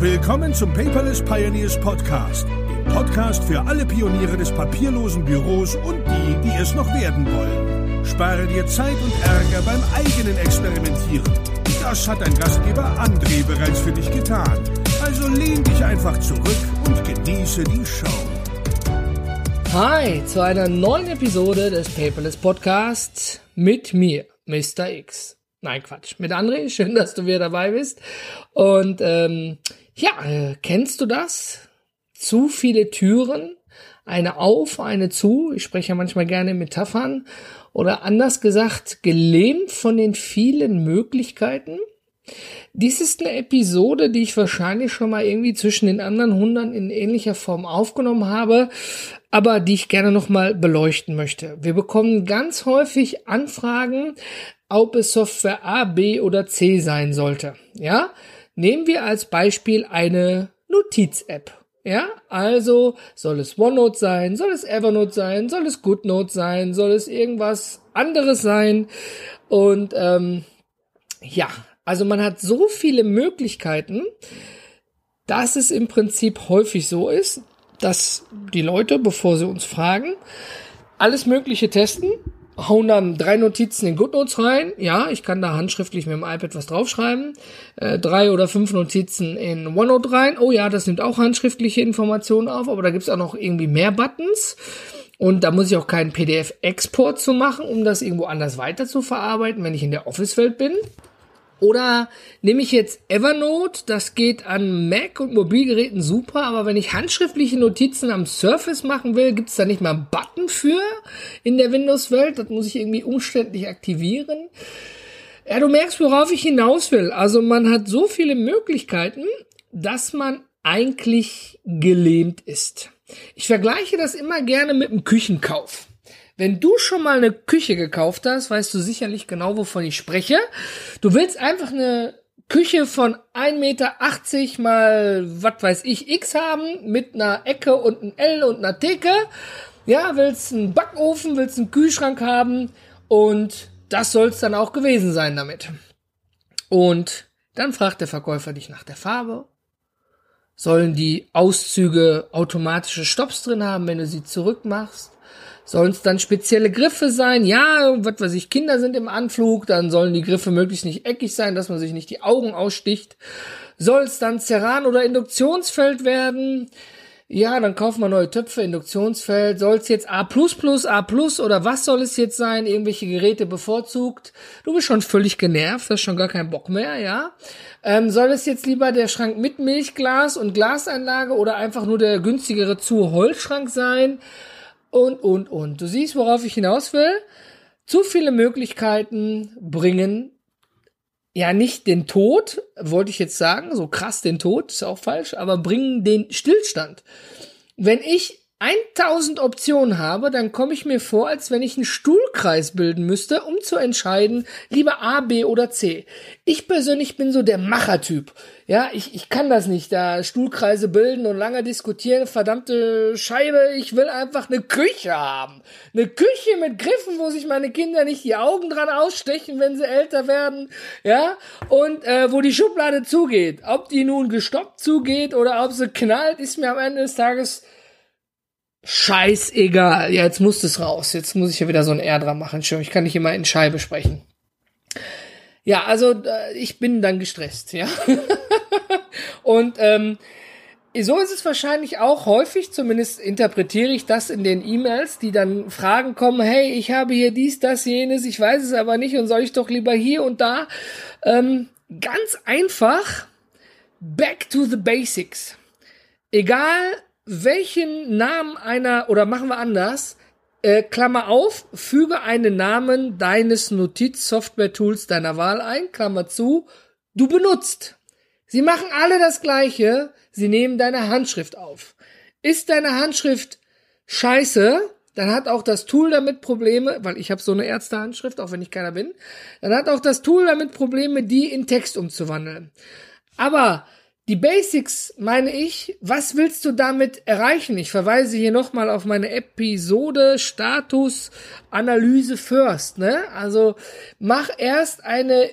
Willkommen zum Paperless Pioneers Podcast, dem Podcast für alle Pioniere des papierlosen Büros und die, die es noch werden wollen. Spare dir Zeit und Ärger beim eigenen Experimentieren. Das hat dein Gastgeber André bereits für dich getan. Also lehn dich einfach zurück und genieße die Show. Hi zu einer neuen Episode des Paperless Podcasts mit mir, Mr. X. Nein, Quatsch. Mit André, schön, dass du wieder dabei bist. Und ähm, ja, äh, kennst du das? Zu viele Türen, eine auf, eine zu. Ich spreche ja manchmal gerne in Metaphern. Oder anders gesagt, gelähmt von den vielen Möglichkeiten. Dies ist eine Episode, die ich wahrscheinlich schon mal irgendwie zwischen den anderen Hundern in ähnlicher Form aufgenommen habe, aber die ich gerne nochmal beleuchten möchte. Wir bekommen ganz häufig Anfragen, ob es Software A, B oder C sein sollte. Ja, nehmen wir als Beispiel eine Notiz-App. Ja, also soll es OneNote sein, soll es Evernote sein, soll es GoodNote sein, soll es irgendwas anderes sein. Und ähm, ja, also man hat so viele Möglichkeiten, dass es im Prinzip häufig so ist, dass die Leute, bevor sie uns fragen, alles Mögliche testen hauen dann drei Notizen in GoodNotes rein. Ja, ich kann da handschriftlich mit dem iPad was draufschreiben. Äh, drei oder fünf Notizen in OneNote rein. Oh ja, das nimmt auch handschriftliche Informationen auf, aber da gibt's auch noch irgendwie mehr Buttons. Und da muss ich auch keinen PDF-Export zu machen, um das irgendwo anders weiter zu verarbeiten, wenn ich in der Office-Welt bin. Oder nehme ich jetzt Evernote, das geht an Mac und Mobilgeräten super, aber wenn ich handschriftliche Notizen am Surface machen will, gibt es da nicht mal einen Button für in der Windows-Welt. Das muss ich irgendwie umständlich aktivieren. Ja, du merkst, worauf ich hinaus will. Also man hat so viele Möglichkeiten, dass man eigentlich gelähmt ist. Ich vergleiche das immer gerne mit einem Küchenkauf. Wenn du schon mal eine Küche gekauft hast, weißt du sicherlich genau, wovon ich spreche. Du willst einfach eine Küche von 1,80 Meter mal, was weiß ich, X haben, mit einer Ecke und ein L und einer Theke. Ja, willst einen Backofen, willst einen Kühlschrank haben und das soll es dann auch gewesen sein damit. Und dann fragt der Verkäufer dich nach der Farbe. Sollen die Auszüge automatische Stops drin haben, wenn du sie zurückmachst? Sollen es dann spezielle Griffe sein? Ja, was weiß ich, Kinder sind im Anflug, dann sollen die Griffe möglichst nicht eckig sein, dass man sich nicht die Augen aussticht. Soll es dann Ceran oder Induktionsfeld werden? Ja, dann kaufen wir neue Töpfe, Induktionsfeld. Soll es jetzt A++, A+, oder was soll es jetzt sein? Irgendwelche Geräte bevorzugt? Du bist schon völlig genervt, hast schon gar keinen Bock mehr, ja? Ähm, soll es jetzt lieber der Schrank mit Milchglas und Glaseinlage oder einfach nur der günstigere zu Holzschrank sein? Und, und, und. Du siehst, worauf ich hinaus will. Zu viele Möglichkeiten bringen ja nicht den Tod, wollte ich jetzt sagen, so krass den Tod, ist auch falsch, aber bringen den Stillstand. Wenn ich 1000 Optionen habe, dann komme ich mir vor, als wenn ich einen Stuhlkreis bilden müsste, um zu entscheiden, lieber A, B oder C. Ich persönlich bin so der Machertyp. Ja, ich, ich kann das nicht, da Stuhlkreise bilden und lange diskutieren, verdammte Scheibe, ich will einfach eine Küche haben. Eine Küche mit Griffen, wo sich meine Kinder nicht die Augen dran ausstechen, wenn sie älter werden, ja, und äh, wo die Schublade zugeht. Ob die nun gestoppt zugeht oder ob sie knallt, ist mir am Ende des Tages scheißegal. Ja, jetzt muss es raus. Jetzt muss ich ja wieder so ein R dran machen. Schön, ich kann nicht immer in Scheibe sprechen. Ja, also äh, ich bin dann gestresst, ja. Und ähm, so ist es wahrscheinlich auch häufig, zumindest interpretiere ich das in den E-Mails, die dann Fragen kommen, hey, ich habe hier dies, das, jenes, ich weiß es aber nicht und soll ich doch lieber hier und da. Ähm, ganz einfach, back to the basics. Egal, welchen Namen einer, oder machen wir anders, äh, Klammer auf, füge einen Namen deines Notiz-Software-Tools deiner Wahl ein, Klammer zu, du benutzt. Sie machen alle das Gleiche, sie nehmen deine Handschrift auf. Ist deine Handschrift scheiße, dann hat auch das Tool damit Probleme, weil ich habe so eine Ärztehandschrift, auch wenn ich keiner bin, dann hat auch das Tool damit Probleme, die in Text umzuwandeln. Aber die Basics meine ich, was willst du damit erreichen? Ich verweise hier nochmal auf meine Episode Status Analyse First, ne? Also mach erst eine,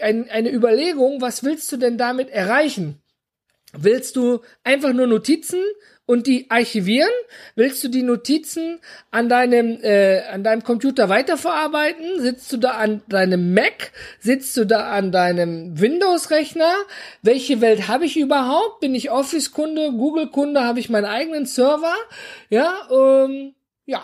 ein, eine Überlegung, was willst du denn damit erreichen? Willst du einfach nur Notizen und die archivieren? Willst du die Notizen an deinem äh, an deinem Computer weiterverarbeiten? Sitzt du da an deinem Mac? Sitzt du da an deinem Windows-Rechner? Welche Welt habe ich überhaupt? Bin ich Office-Kunde, Google-Kunde? Habe ich meinen eigenen Server? Ja, ähm, ja.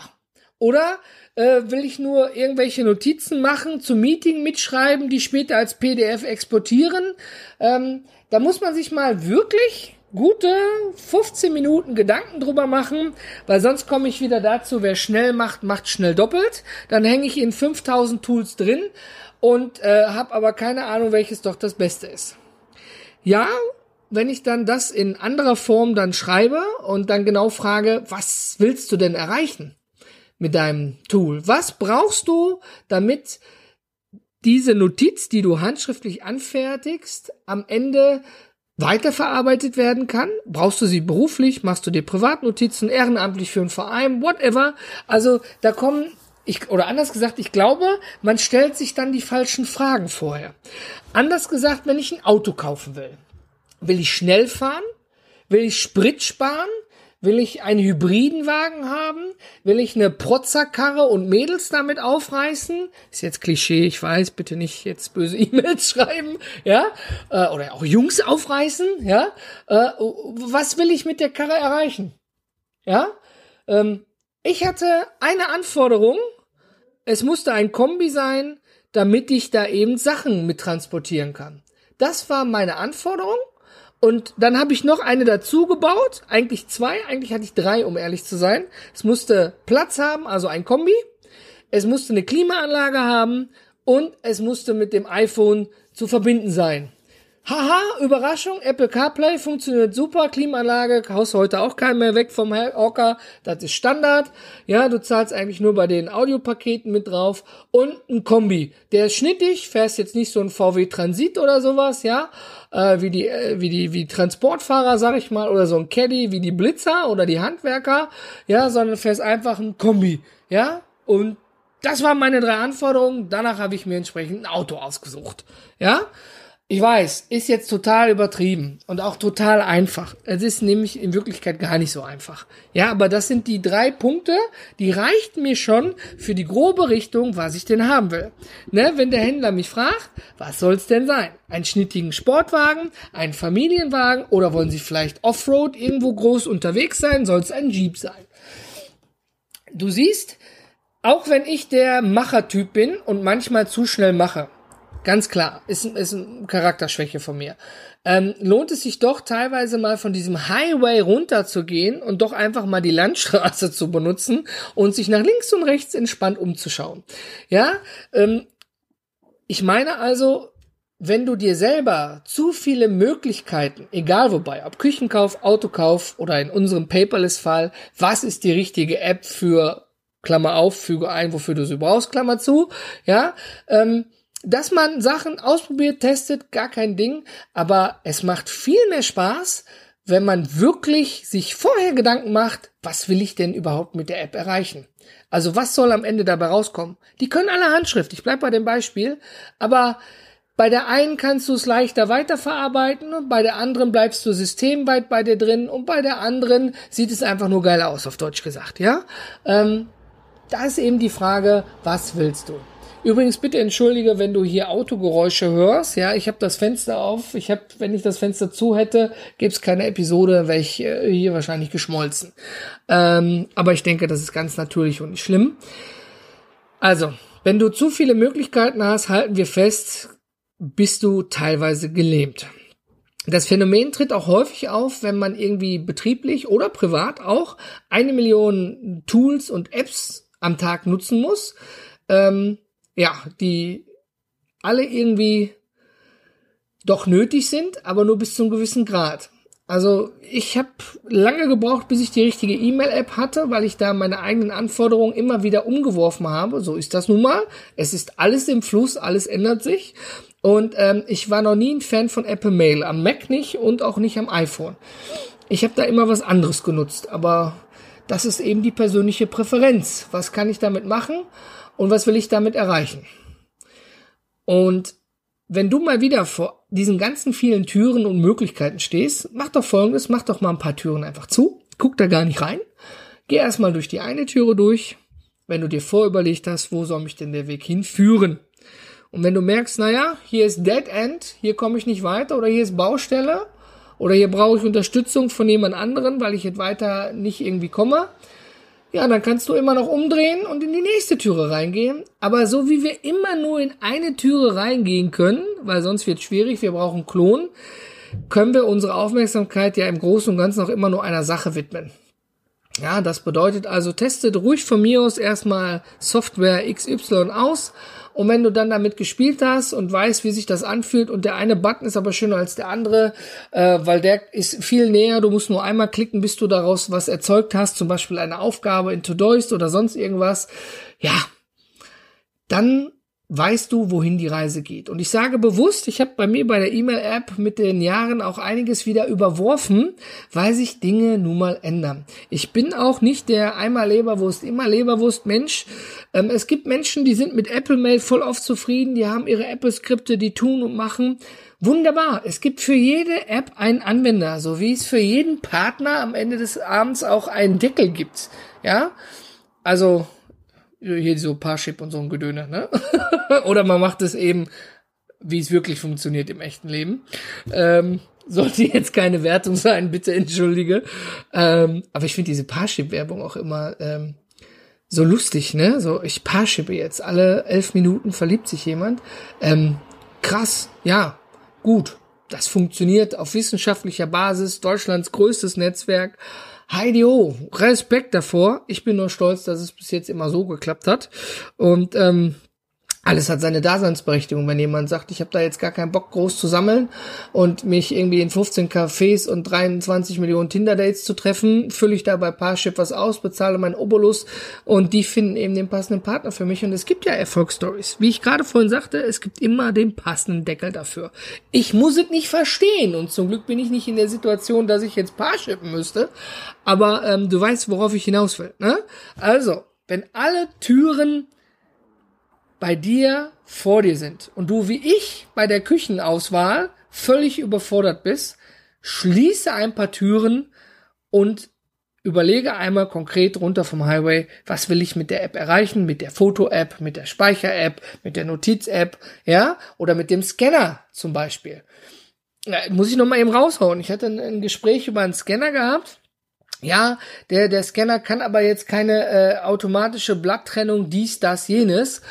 Oder äh, will ich nur irgendwelche Notizen machen, zum Meeting mitschreiben, die später als PDF exportieren? Ähm, da muss man sich mal wirklich gute 15 Minuten Gedanken drüber machen, weil sonst komme ich wieder dazu, wer schnell macht, macht schnell doppelt. Dann hänge ich in 5000 Tools drin und äh, habe aber keine Ahnung, welches doch das Beste ist. Ja, wenn ich dann das in anderer Form dann schreibe und dann genau frage, was willst du denn erreichen mit deinem Tool? Was brauchst du, damit diese Notiz, die du handschriftlich anfertigst, am Ende weiterverarbeitet werden kann. Brauchst du sie beruflich, machst du dir Privatnotizen, ehrenamtlich für einen Verein, whatever. Also da kommen ich, oder anders gesagt, ich glaube, man stellt sich dann die falschen Fragen vorher. Anders gesagt, wenn ich ein Auto kaufen will, will ich schnell fahren? Will ich Sprit sparen? Will ich einen hybriden Wagen haben? Will ich eine Protzerkarre und Mädels damit aufreißen? Ist jetzt Klischee, ich weiß, bitte nicht jetzt böse E-Mails schreiben, ja? Äh, oder auch Jungs aufreißen, ja? Äh, was will ich mit der Karre erreichen? Ja? Ähm, ich hatte eine Anforderung. Es musste ein Kombi sein, damit ich da eben Sachen mit transportieren kann. Das war meine Anforderung. Und dann habe ich noch eine dazu gebaut, eigentlich zwei, eigentlich hatte ich drei, um ehrlich zu sein. Es musste Platz haben, also ein Kombi. Es musste eine Klimaanlage haben und es musste mit dem iPhone zu verbinden sein. Haha, Überraschung, Apple CarPlay funktioniert super, Klimaanlage, haust heute auch keinen mehr weg vom Hocker, das ist Standard. Ja, du zahlst eigentlich nur bei den Audiopaketen mit drauf und ein Kombi. Der ist schnittig, fährst jetzt nicht so ein VW Transit oder sowas, ja, äh, wie die äh, wie die wie Transportfahrer, sag ich mal, oder so ein Caddy wie die Blitzer oder die Handwerker, ja, sondern fährst einfach ein Kombi, ja? Und das waren meine drei Anforderungen, danach habe ich mir entsprechend ein Auto ausgesucht, ja? Ich weiß, ist jetzt total übertrieben und auch total einfach. Es ist nämlich in Wirklichkeit gar nicht so einfach. Ja, aber das sind die drei Punkte, die reichten mir schon für die grobe Richtung, was ich denn haben will. Ne, wenn der Händler mich fragt, was soll's denn sein? Ein schnittigen Sportwagen, ein Familienwagen oder wollen Sie vielleicht Offroad irgendwo groß unterwegs sein? Soll es ein Jeep sein? Du siehst, auch wenn ich der Machertyp bin und manchmal zu schnell mache, Ganz klar, ist, ist eine Charakterschwäche von mir. Ähm, lohnt es sich doch teilweise mal von diesem Highway runterzugehen und doch einfach mal die Landstraße zu benutzen und sich nach links und rechts entspannt umzuschauen. Ja, ähm, ich meine also, wenn du dir selber zu viele Möglichkeiten, egal wobei, ob Küchenkauf, Autokauf oder in unserem Paperless-Fall, was ist die richtige App für Klammer auf, füge ein, wofür du sie brauchst, Klammer zu, ja, ähm, dass man Sachen ausprobiert, testet, gar kein Ding, aber es macht viel mehr Spaß, wenn man wirklich sich vorher Gedanken macht, was will ich denn überhaupt mit der App erreichen? Also was soll am Ende dabei rauskommen? Die können alle Handschrift, ich bleib bei dem Beispiel, aber bei der einen kannst du es leichter weiterverarbeiten und bei der anderen bleibst du systemweit bei dir drin und bei der anderen sieht es einfach nur geil aus, auf Deutsch gesagt, ja? Ähm, da ist eben die Frage, was willst du? Übrigens bitte entschuldige, wenn du hier Autogeräusche hörst. Ja, ich habe das Fenster auf. Ich habe, wenn ich das Fenster zu hätte, gäbe es keine Episode, wäre ich äh, hier wahrscheinlich geschmolzen. Ähm, aber ich denke, das ist ganz natürlich und nicht schlimm. Also, wenn du zu viele Möglichkeiten hast, halten wir fest, bist du teilweise gelähmt. Das Phänomen tritt auch häufig auf, wenn man irgendwie betrieblich oder privat auch eine Million Tools und Apps am Tag nutzen muss. Ähm, ja, die alle irgendwie doch nötig sind, aber nur bis zu einem gewissen Grad. Also ich habe lange gebraucht, bis ich die richtige E-Mail-App hatte, weil ich da meine eigenen Anforderungen immer wieder umgeworfen habe. So ist das nun mal. Es ist alles im Fluss, alles ändert sich. Und ähm, ich war noch nie ein Fan von Apple Mail, am Mac nicht und auch nicht am iPhone. Ich habe da immer was anderes genutzt, aber das ist eben die persönliche Präferenz. Was kann ich damit machen? Und was will ich damit erreichen. Und wenn du mal wieder vor diesen ganzen vielen Türen und Möglichkeiten stehst, mach doch folgendes, mach doch mal ein paar Türen einfach zu, guck da gar nicht rein, geh erstmal durch die eine Türe durch, wenn du dir vorüberlegt hast, wo soll mich denn der Weg hinführen? Und wenn du merkst, naja, hier ist Dead End, hier komme ich nicht weiter oder hier ist Baustelle oder hier brauche ich Unterstützung von jemand anderen, weil ich jetzt weiter nicht irgendwie komme, ja, dann kannst du immer noch umdrehen und in die nächste Türe reingehen. Aber so wie wir immer nur in eine Türe reingehen können, weil sonst wird es schwierig, wir brauchen Klon, können wir unsere Aufmerksamkeit ja im Großen und Ganzen auch immer nur einer Sache widmen. Ja, das bedeutet also, testet ruhig von mir aus erstmal Software XY aus. Und wenn du dann damit gespielt hast und weißt, wie sich das anfühlt und der eine Button ist aber schöner als der andere, äh, weil der ist viel näher, du musst nur einmal klicken, bis du daraus was erzeugt hast, zum Beispiel eine Aufgabe in Todoist oder sonst irgendwas, ja, dann weißt du, wohin die Reise geht. Und ich sage bewusst, ich habe bei mir bei der E-Mail-App mit den Jahren auch einiges wieder überworfen, weil sich Dinge nun mal ändern. Ich bin auch nicht der einmal Leberwurst, immer Leberwurst Mensch. Ähm, es gibt Menschen, die sind mit Apple Mail voll oft zufrieden, die haben ihre Apple-Skripte, die tun und machen. Wunderbar. Es gibt für jede App einen Anwender, so wie es für jeden Partner am Ende des Abends auch einen Deckel gibt. Ja, also hier so Parship und so ein Gedöne, ne? Oder man macht es eben, wie es wirklich funktioniert im echten Leben. Ähm, sollte jetzt keine Wertung sein, bitte entschuldige. Ähm, aber ich finde diese Parship-Werbung auch immer ähm, so lustig, ne? So, ich Parshippe jetzt. Alle elf Minuten verliebt sich jemand. Ähm, krass, ja, gut. Das funktioniert auf wissenschaftlicher Basis, Deutschlands größtes Netzwerk. Heidi Ho, Respekt davor. Ich bin nur stolz, dass es bis jetzt immer so geklappt hat. Und ähm, alles hat seine Daseinsberechtigung. Wenn jemand sagt, ich habe da jetzt gar keinen Bock groß zu sammeln und mich irgendwie in 15 Cafés und 23 Millionen Tinder-Dates zu treffen, fülle ich da bei Parship was aus, bezahle meinen Obolus und die finden eben den passenden Partner für mich. Und es gibt ja Erfolgsstories. Wie ich gerade vorhin sagte, es gibt immer den passenden Deckel dafür. Ich muss es nicht verstehen und zum Glück bin ich nicht in der Situation, dass ich jetzt Parshippen müsste. Aber ähm, du weißt, worauf ich hinaus will. Ne? Also, wenn alle Türen bei dir vor dir sind und du wie ich bei der Küchenauswahl völlig überfordert bist, schließe ein paar Türen und überlege einmal konkret runter vom Highway, was will ich mit der App erreichen, mit der Foto-App, mit der Speicher-App, mit der Notiz-App, ja, oder mit dem Scanner zum Beispiel. Ja, muss ich noch mal eben raushauen. Ich hatte ein Gespräch über einen Scanner gehabt ja, der, der Scanner kann aber jetzt keine äh, automatische Blatttrennung, dies, das, jenes.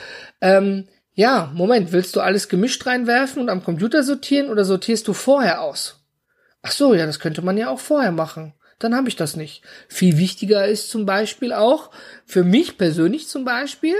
Ähm, ja, Moment, willst du alles gemischt reinwerfen und am Computer sortieren oder sortierst du vorher aus? Ach so, ja, das könnte man ja auch vorher machen. Dann habe ich das nicht. Viel wichtiger ist zum Beispiel auch, für mich persönlich zum Beispiel,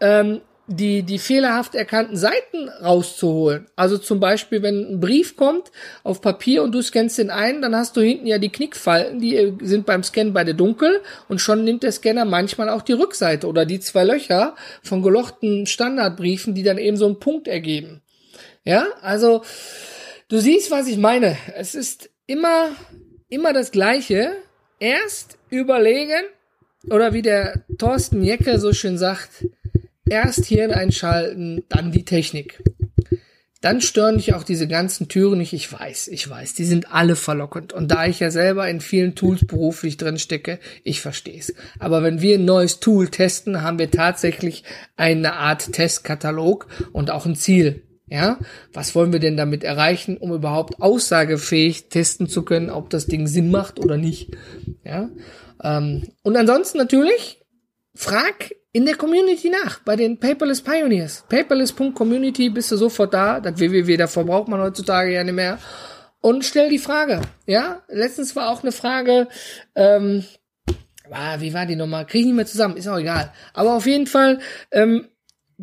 ähm, die, die fehlerhaft erkannten Seiten rauszuholen. Also zum Beispiel, wenn ein Brief kommt auf Papier und du scannst den ein, dann hast du hinten ja die Knickfalten, die äh, sind beim Scannen beide dunkel und schon nimmt der Scanner manchmal auch die Rückseite oder die zwei Löcher von gelochten Standardbriefen, die dann eben so einen Punkt ergeben. Ja, also du siehst, was ich meine. Es ist immer, immer das Gleiche. Erst überlegen oder wie der Thorsten Jecke so schön sagt, Erst Hirn einschalten, dann die Technik. Dann stören dich auch diese ganzen Türen nicht. Ich weiß, ich weiß, die sind alle verlockend. Und da ich ja selber in vielen Tools beruflich drin stecke, ich verstehe es. Aber wenn wir ein neues Tool testen, haben wir tatsächlich eine Art Testkatalog und auch ein Ziel. Ja, was wollen wir denn damit erreichen, um überhaupt aussagefähig testen zu können, ob das Ding Sinn macht oder nicht? Ja, ähm, und ansonsten natürlich frag in der Community nach, bei den Paperless Pioneers. Paperless.community bist du sofort da. Das www, davor braucht man heutzutage ja nicht mehr. Und stell die Frage. Ja, letztens war auch eine Frage, ähm, ah, wie war die nochmal? Krieg ich nicht mehr zusammen, ist auch egal. Aber auf jeden Fall, ähm,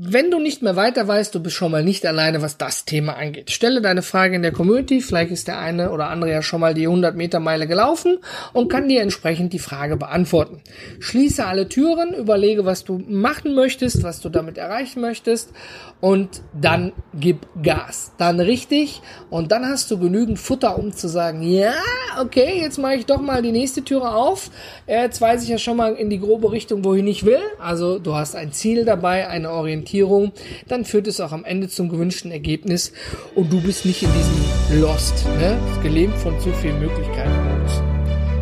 wenn du nicht mehr weiter weißt, du bist schon mal nicht alleine, was das Thema angeht. Stelle deine Frage in der Community, vielleicht ist der eine oder andere ja schon mal die 100 Meter Meile gelaufen und kann dir entsprechend die Frage beantworten. Schließe alle Türen, überlege, was du machen möchtest, was du damit erreichen möchtest und dann gib Gas. Dann richtig und dann hast du genügend Futter, um zu sagen, ja, okay, jetzt mache ich doch mal die nächste Türe auf. Jetzt weiß ich ja schon mal in die grobe Richtung, wohin ich will. Also du hast ein Ziel dabei, eine Orientierung Orientierung, dann führt es auch am Ende zum gewünschten Ergebnis und du bist nicht in diesem Lost, ne? gelähmt von zu vielen Möglichkeiten.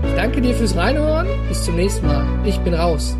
Ich danke dir fürs Reinhören. Bis zum nächsten Mal. Ich bin raus.